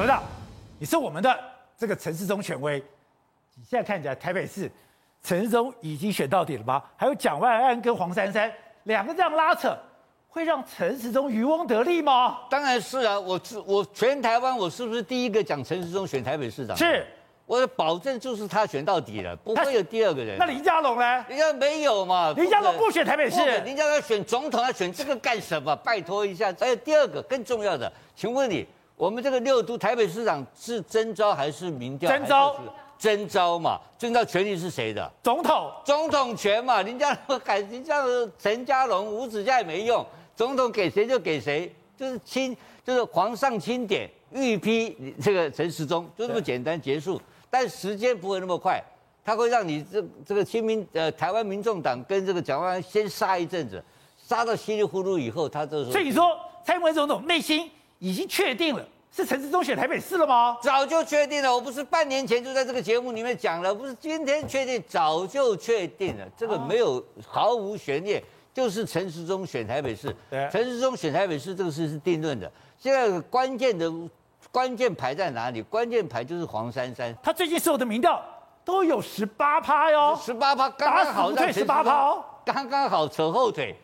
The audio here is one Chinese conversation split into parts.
董事长，你是我们的这个陈时中权威，你现在看起来台北市陈时中已经选到底了吗？还有蒋万安跟黄珊珊两个这样拉扯，会让陈时中渔翁得利吗？当然是啊，我我全台湾我是不是第一个讲陈时中选台北市长？是，我的保证就是他选到底了，不会有第二个人。那林佳龙呢？林佳龙没有嘛？林佳龙不选台北市，林佳龙要选总统，要选这个干什么？拜托一下。还有第二个更重要的，请问你，我们这个六都台北市长是征召还是民调？征召。征召嘛，征召权力是谁的？总统。总统权嘛，林佳龙改林佳龙、陈家龙、吴子嘉也没用。总统给谁就给谁，就是亲，就是皇上钦点，御批这个陈时中，就这么简单结束。但时间不会那么快，他会让你这这个亲民呃台湾民众党跟这个蒋万安先杀一阵子，杀到稀里糊涂以后，他就是。所以你说蔡英文总统内心已经确定了是陈时中选台北市了吗？早就确定了，我不是半年前就在这个节目里面讲了，不是今天确定，早就确定了，这个没有毫无悬念。就是陈时中选台北市，陈时中选台北市这个事是定论的。现在关键的关键牌在哪里？关键牌就是黄珊珊，他最近所有的民调都有十八趴哟，十八趴刚刚好在十八趴哦，刚刚好扯后腿，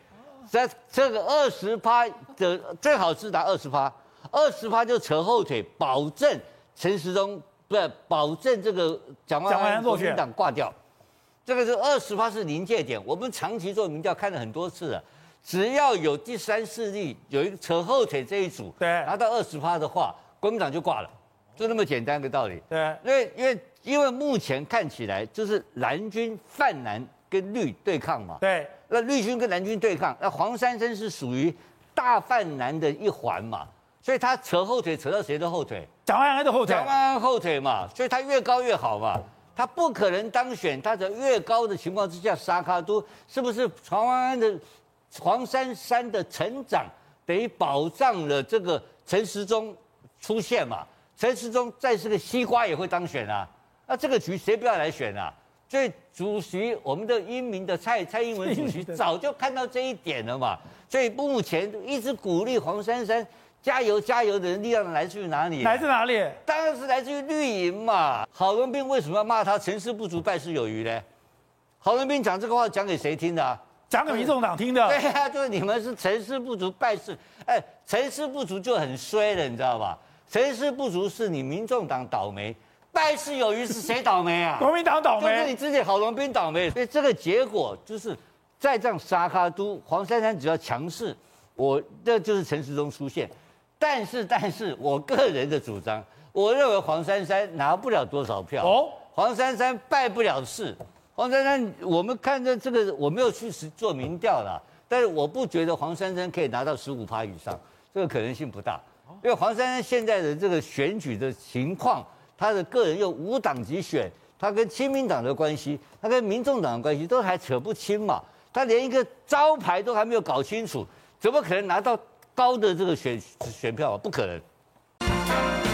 在这个二十趴的最好是打二十趴，二十趴就扯后腿，保证陈时中不是保证这个蒋万安国民党挂掉。这个是二十趴是临界点，我们长期做民调看了很多次了，只要有第三势力有一个扯后腿这一组，对，拿到二十趴的话，国民党就挂了，就那么简单的道理。对，因为因为因为目前看起来就是蓝军泛蓝跟绿对抗嘛，对，那绿军跟蓝军对抗，那黄珊珊是属于大泛蓝的一环嘛，所以他扯后腿扯到谁的后腿？蒋万安的后腿。蒋万安后腿嘛，所以他越高越好嘛。他不可能当选，他在越高的情况之下，沙卡都是不是黄万安的黄珊珊的成长，等于保障了这个陈时中出现嘛？陈时中再是个西瓜也会当选啊，那这个局谁不要来选啊？所以主席我们的英明的蔡蔡英文主席早就看到这一点了嘛，所以目前一直鼓励黄珊珊。加油加油的人力量来自于哪里？来自哪里？当然是来自于绿营嘛。郝龙斌为什么要骂他成事不足败事有余呢？郝龙斌讲这个话讲给谁听的、啊？讲给民众党听的。对呀、啊，就是你们是成事不足败事，哎，成事不足就很衰了，你知道吧？成事不足是你民众党倒霉，败事有余是谁倒霉啊？国民党倒霉，就是你自己郝龙斌倒霉。所以这个结果就是再这样沙卡都黄珊珊只要强势，我这就是陈时中出现。但是，但是我个人的主张，我认为黄珊珊拿不了多少票。哦，黄珊珊败不了事。黄珊珊，我们看着这个，我没有去做民调啦，但是我不觉得黄珊珊可以拿到十五趴以上，这个可能性不大。因为黄珊珊现在的这个选举的情况，他的个人又无党籍选，他跟亲民党的关系，他跟民众党的关系都还扯不清嘛，他连一个招牌都还没有搞清楚，怎么可能拿到？高的这个选选票，不可能。